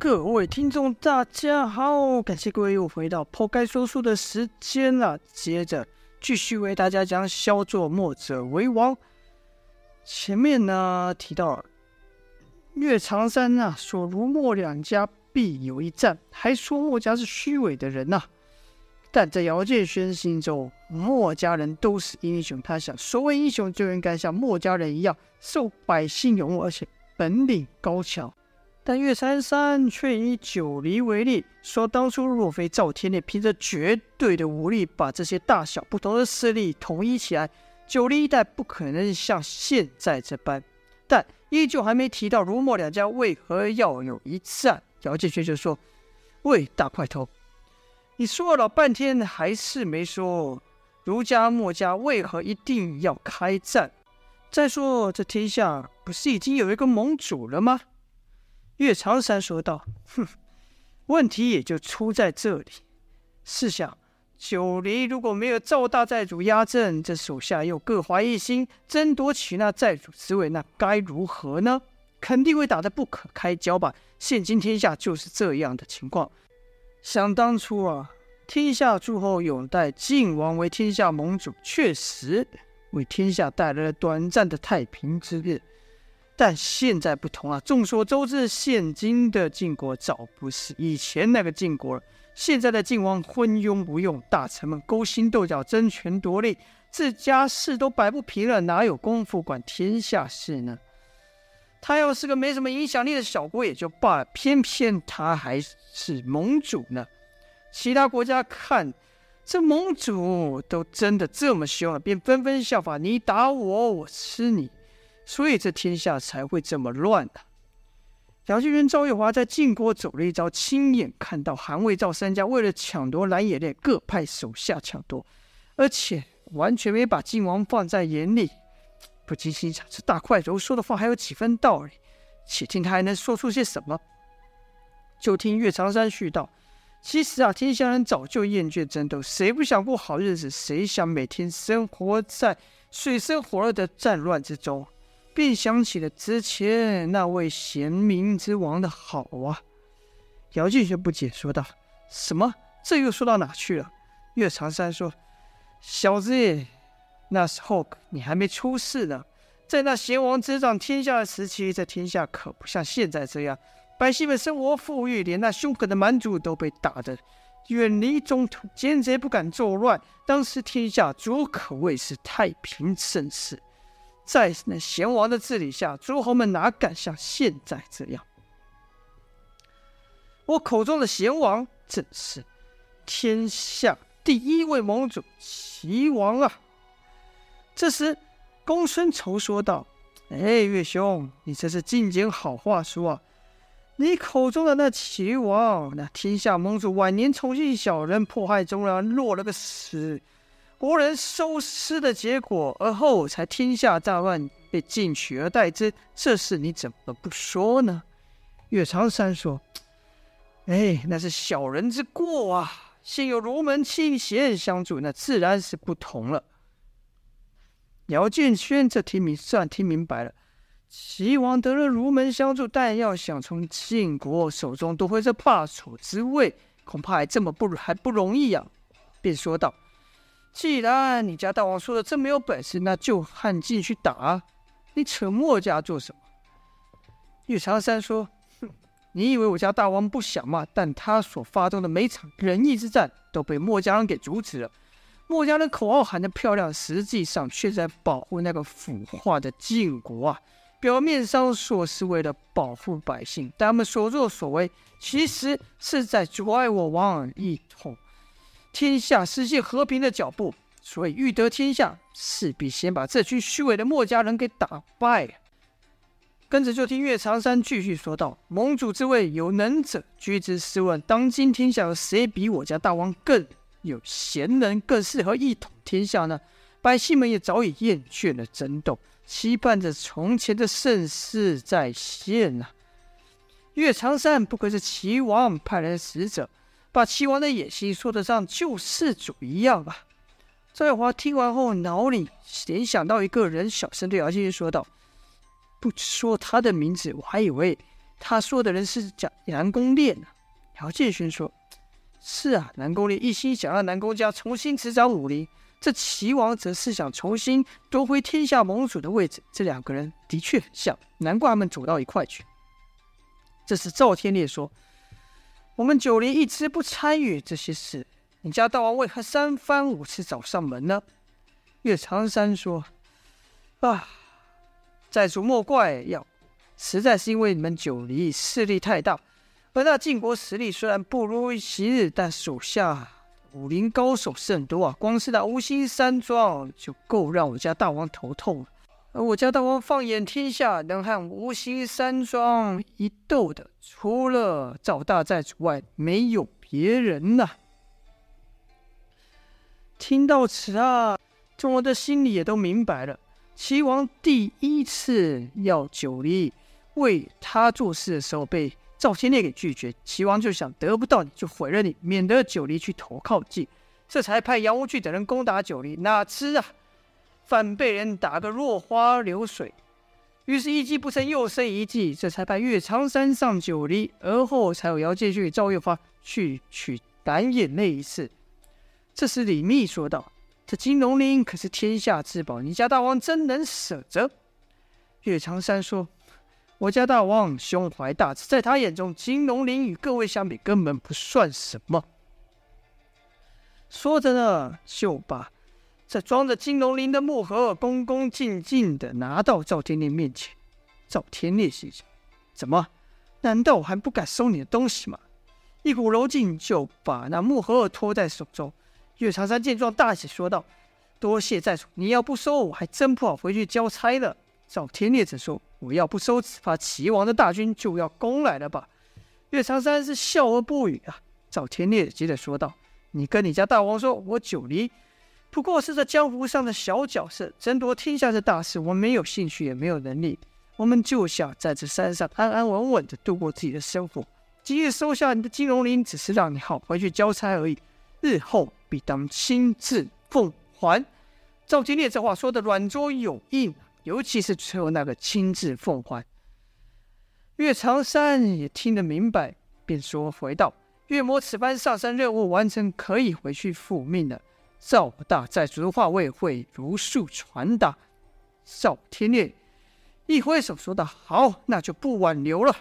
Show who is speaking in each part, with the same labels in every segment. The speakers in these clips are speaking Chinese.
Speaker 1: 各位听众，大家好，感谢各位又回到抛开说书的时间了。接着继续为大家讲“小作墨者为王”。前面呢提到岳长山啊说儒墨两家必有一战，还说墨家是虚伪的人呐、啊。但在姚建轩心中，墨家人都是英雄。他想，所谓英雄就应该像墨家人一样，受百姓拥护，而且本领高强。但岳长山却以九黎为例，说当初若非赵天烈凭着绝对的武力把这些大小不同的势力统一起来，九黎一带不可能像现在这般。但依旧还没提到儒墨两家为何要有一战，姚建轩就说：“喂，大块头，你说了老半天还是没说儒家墨家为何一定要开战？再说这天下不是已经有一个盟主了吗？”岳长山说道：“哼，问题也就出在这里。试想，九黎如果没有赵大寨主压阵，这手下又各怀一心，争夺起那寨主之位，那该如何呢？肯定会打得不可开交吧。现今天下就是这样的情况。想当初啊，天下诸侯拥戴晋王为天下盟主，确实为天下带来了短暂的太平之日。”但现在不同啊！众所周知，现今的晋国早不是以前那个晋国了。现在的晋王昏庸无用，大臣们勾心斗角、争权夺利，自家事都摆不平了，哪有功夫管天下事呢？他要是个没什么影响力的小国也就罢了，偏偏他还是盟主呢。其他国家看这盟主都真的这么凶了，便纷纷效法，你打我，我吃你。所以这天下才会这么乱呢、啊。姚建轩、赵月华在晋国走了一遭，亲眼看到韩魏赵三家为了抢夺蓝野恋，各派手下抢夺，而且完全没把晋王放在眼里。不禁心想：这大块头说的话还有几分道理？且听他还能说出些什么？就听岳长山絮道：其实啊，天下人早就厌倦争斗，谁不想过好日子？谁想每天生活在水深火热的战乱之中？便想起了之前那位贤明之王的好啊！姚建轩不解说道：“什么？这又说到哪去了？”岳长山说：“小子，那时候你还没出世呢，在那贤王执掌天下的时期，这天下可不像现在这样，百姓们生活富裕，连那凶狠的蛮族都被打得远离中土，奸贼不敢作乱。当时天下足可谓是太平盛世。”在那贤王的治理下，诸侯们哪敢像现在这样？我口中的贤王，正是天下第一位盟主齐王啊！这时，公孙仇说道：“哎，岳兄，你这是进讲好话说啊！你口中的那齐王，那天下盟主晚年宠幸小人，迫害忠良，落了个死。”国人收尸的结果，而后才天下大乱，被晋取而代之。这事你怎么不说呢？岳长山说：“哎，那是小人之过啊！现有儒门亲贤相助，那自然是不同了。”姚建轩这听明算听明白了，齐王得了儒门相助，但要想从晋国手中夺回这霸主之位，恐怕还这么不还不容易呀、啊。便说道。既然你家大王说的这么有本事，那就和进去打。你扯墨家做什么？岳长山说：“哼，你以为我家大王不想吗？但他所发动的每场仁义之战都被墨家人给阻止了。墨家人口号喊得漂亮，实际上却在保护那个腐化的晋国啊！表面上说是为了保护百姓，但他们所作所为，其实是在阻碍我王一统。”天下实现和平的脚步，所以欲得天下，势必先把这群虚伪的墨家人给打败。跟着就听岳长山继续说道：“盟主之位，有能者居之。试问当今天下谁比我家大王更有贤能，更适合一统天下呢？百姓们也早已厌倦了争斗，期盼着从前的盛世再现呐。”岳长山不愧是齐王派来的使者。把齐王的野心说得像救世主一样吧。赵月华听完后，脑里联想到一个人，小声对姚建轩说道：“不说他的名字，我还以为他说的人是讲南宫烈呢？姚建勋说：“是啊，南宫烈一心想让南宫家重新执掌武林，这齐王则是想重新夺回天下盟主的位置。这两个人的确很像，难怪他们走到一块去。”这时赵天烈说：“我们九黎一直不参与这些事，你家大王为何三番五次找上门呢？”岳长山说：“啊，寨主莫怪要，实在是因为你们九黎势力太大，而那晋国实力虽然不如昔日，但手下武林高手甚多啊。光是那无心山庄就够让我家大王头痛了。而我家大王放眼天下，能和无心山庄一斗的，除了赵大寨之外，没有别人呐、”听到此啊。众人的心里也都明白了，齐王第一次要九黎为他做事的时候，被赵天烈给拒绝。齐王就想得不到你就毁了你，免得九黎去投靠晋，这才派杨无惧等人攻打九黎。哪知啊，反被人打个落花流水。于是，一计不成又生一计，这才派岳长山上九黎，而后才有姚建勋与赵月发去取蓝眼泪一次。这时，李密说道。这金龙鳞可是天下至宝，你家大王真能舍得？岳长山说：“我家大王胸怀大志，在他眼中，金龙鳞与各位相比，根本不算什么。”说着呢，就把这装着金龙鳞的木盒恭恭敬敬的拿到赵天烈面前。赵天烈心想：怎么？难道我还不敢收你的东西吗？一股柔劲就把那木盒托在手中。岳长山见状，大喜说道：“多谢寨主，你要不收，我还真不好回去交差了。”赵天烈则说：“我要不收，只怕齐王的大军就要攻来了吧？”岳长山是笑而不语啊。赵天烈接着说道：“你跟你家大王说，我九黎不过是这江湖上的小角色，争夺天下的大事，我没有兴趣，也没有能力。我们就想在这山上安安稳稳的度过自己的生活。今日收下你的金龙鳞，只是让你好回去交差而已。日后。”必当亲自奉还。赵金烈这话说的软中有硬，尤其是最后那个亲自奉还。岳长山也听得明白，便说回道：“岳某此番上山任务完成，可以回去复命了。赵大寨主的话，我也会如数传达。”赵天烈一挥手说道：“好，那就不挽留了。”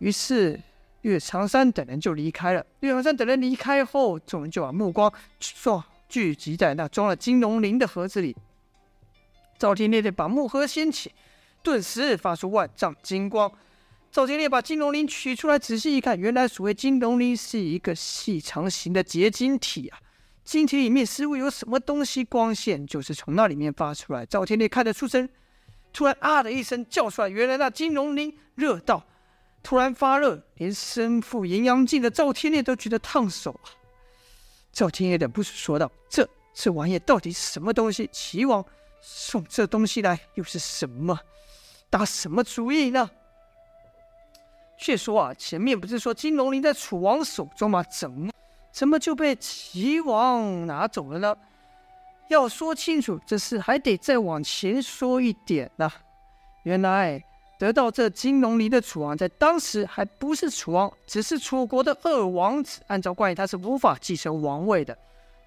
Speaker 1: 于是。岳长山等人就离开了。岳长山等人离开后，众人就把目光说聚集在那装了金龙鳞的盒子里。赵天烈的把木盒掀起，顿时发出万丈金光。赵天烈把金龙鳞取出来，仔细一看，原来所谓金龙鳞是一个细长形的结晶体啊！晶体里面似乎有什么东西，光线就是从那里面发出来。赵天烈看得出声，突然啊的一声叫出来，原来那金龙鳞热到。突然发热，连身负炎阳镜的赵天烈都觉得烫手啊！赵天烈忍不住说道：“这这玩意到底是什么东西？齐王送这东西来又是什么？打什么主意呢？”却说啊，前面不是说金龙鳞在楚王手中吗？怎么怎么就被齐王拿走了呢？要说清楚这事，还得再往前说一点呢、原来。得到这金龙鳞的楚王，在当时还不是楚王，只是楚国的二王子。按照惯例，他是无法继承王位的。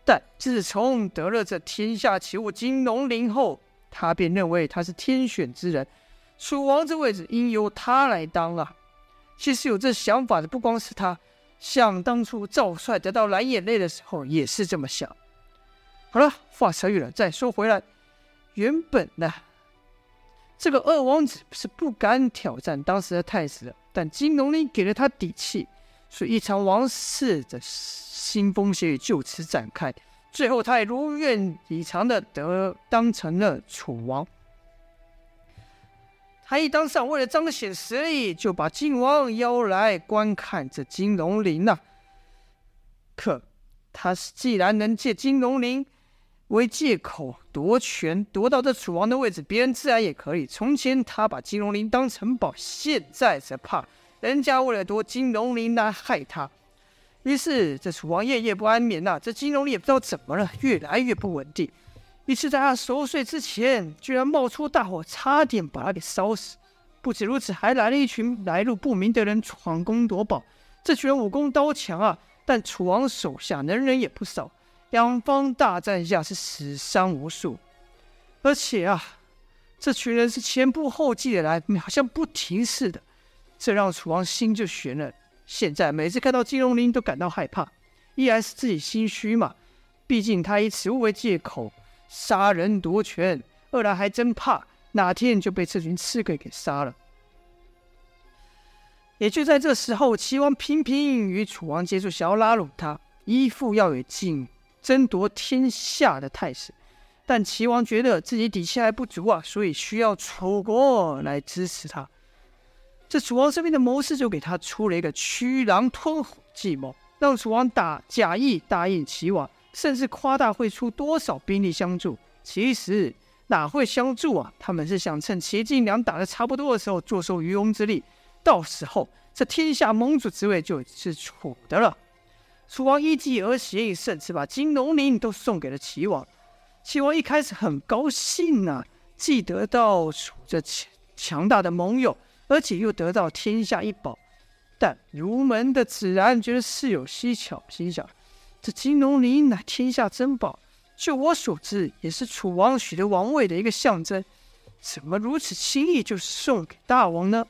Speaker 1: 但自从得了这天下奇物金龙鳞后，他便认为他是天选之人，楚王这位置应由他来当啊。其实有这想法的不光是他，想当初赵帅得到蓝眼泪的时候也是这么想。好了，话扯远了，再说回来，原本呢。这个二王子是不敢挑战当时的太子的，但金龙鳞给了他底气，所以一场王室的腥风血雨就此展开。最后，他也如愿以偿的得当成了楚王。他一当上，为了彰显实力，就把晋王邀来观看这金龙鳞呐。可他既然能借金龙鳞。为借口夺权，夺到这楚王的位置，别人自然也可以。从前他把金龙鳞当成宝，现在则怕人家为了夺金龙鳞来害他。于是这楚王夜夜不安眠呐、啊，这金龙鳞也不知道怎么了，越来越不稳定。一次在他十五岁之前，居然冒出大火，差点把他给烧死。不止如此，还来了一群来路不明的人闯宫夺宝。这群人武功刀强啊，但楚王手下能人也不少。两方大战下是死伤无数，而且啊，这群人是前仆后继的来，好像不停似的。这让楚王心就悬了。现在每次看到金龙鳞都感到害怕，依然是自己心虚嘛，毕竟他以此物为借口杀人夺权；二来还真怕哪天就被这群刺客给杀了。也就在这时候，齐王频频与楚王接触，想要拉拢他，一副要有劲。争夺天下的态势，但齐王觉得自己底气还不足啊，所以需要楚国来支持他。这楚王身边的谋士就给他出了一个驱狼吞虎计谋，让楚王打假意答应齐王，甚至夸大会出多少兵力相助。其实哪会相助啊？他们是想趁齐晋两打得差不多的时候，坐收渔翁之利，到时候这天下盟主之位就是楚的了。楚王依计而行，甚至把金龙鳞都送给了齐王。齐王一开始很高兴呐、啊，既得到楚这强强大的盟友，而且又得到天下一宝。但儒门的子然觉得事有蹊跷，心想：这金龙鳞乃天下珍宝，就我所知，也是楚王取得王位的一个象征，怎么如此轻易就送给大王呢？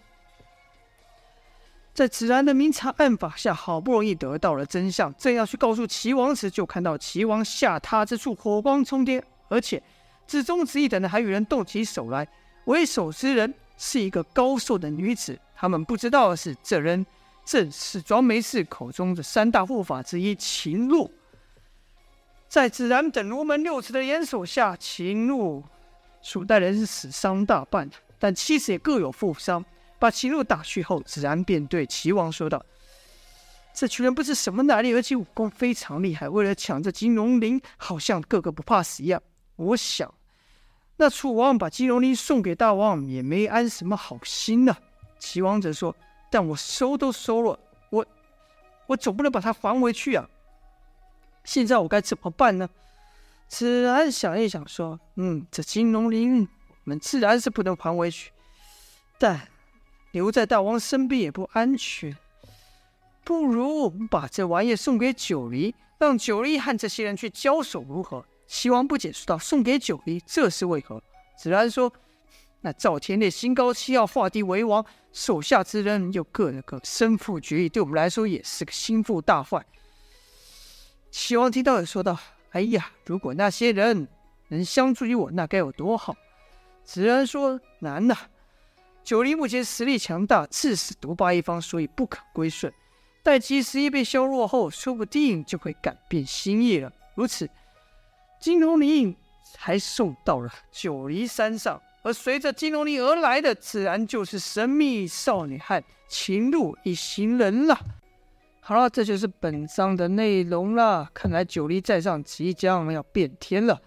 Speaker 1: 在子然的明察暗访下，好不容易得到了真相，正要去告诉齐王时，就看到齐王下榻之处火光冲天，而且子中、子义等人还与人动起手来。为首之人是一个高瘦的女子，他们不知道的是，这人正是庄梅氏口中的三大护法之一秦鹿。在子然等儒门六子的严守下，秦鹿蜀代人是死伤大半，但妻子也各有负伤。把秦鹿打去后，子然便对齐王说道：“这群人不知什么来历，而且武功非常厉害。为了抢这金龙鳞，好像个个不怕死一样。我想，那楚王把金龙鳞送给大王，也没安什么好心呢。”齐王则说：“但我收都收了，我我总不能把它还回去啊。现在我该怎么办呢？”子安想一想，说：“嗯，这金龙鳞我们自然是不能还回去，但……”留在大王身边也不安全，不如把这玩意送给九黎，让九黎和这些人去交手，如何？齐王不解说道：“送给九黎，这是为何？”子安说：“那赵天烈心高气傲，画地为王，手下之人又个个身负绝艺，对我们来说也是个心腹大患。”齐王听到也说道：“哎呀，如果那些人能相助于我，那该有多好！”子然说：“难呐。”九黎目前实力强大，自是独霸一方，所以不可归顺。待及时一被削弱后，说不定就会改变心意了。如此，金龙鳞才送到了九黎山上，而随着金龙鳞而来的，自然就是神秘少女和秦鹿一行人了。好了，这就是本章的内容了。看来九黎在上即将要变天了，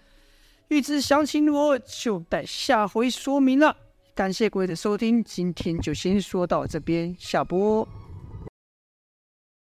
Speaker 1: 欲知详情如何，就待下回说明了。感谢各位的收听，今天就先说到这边，下播。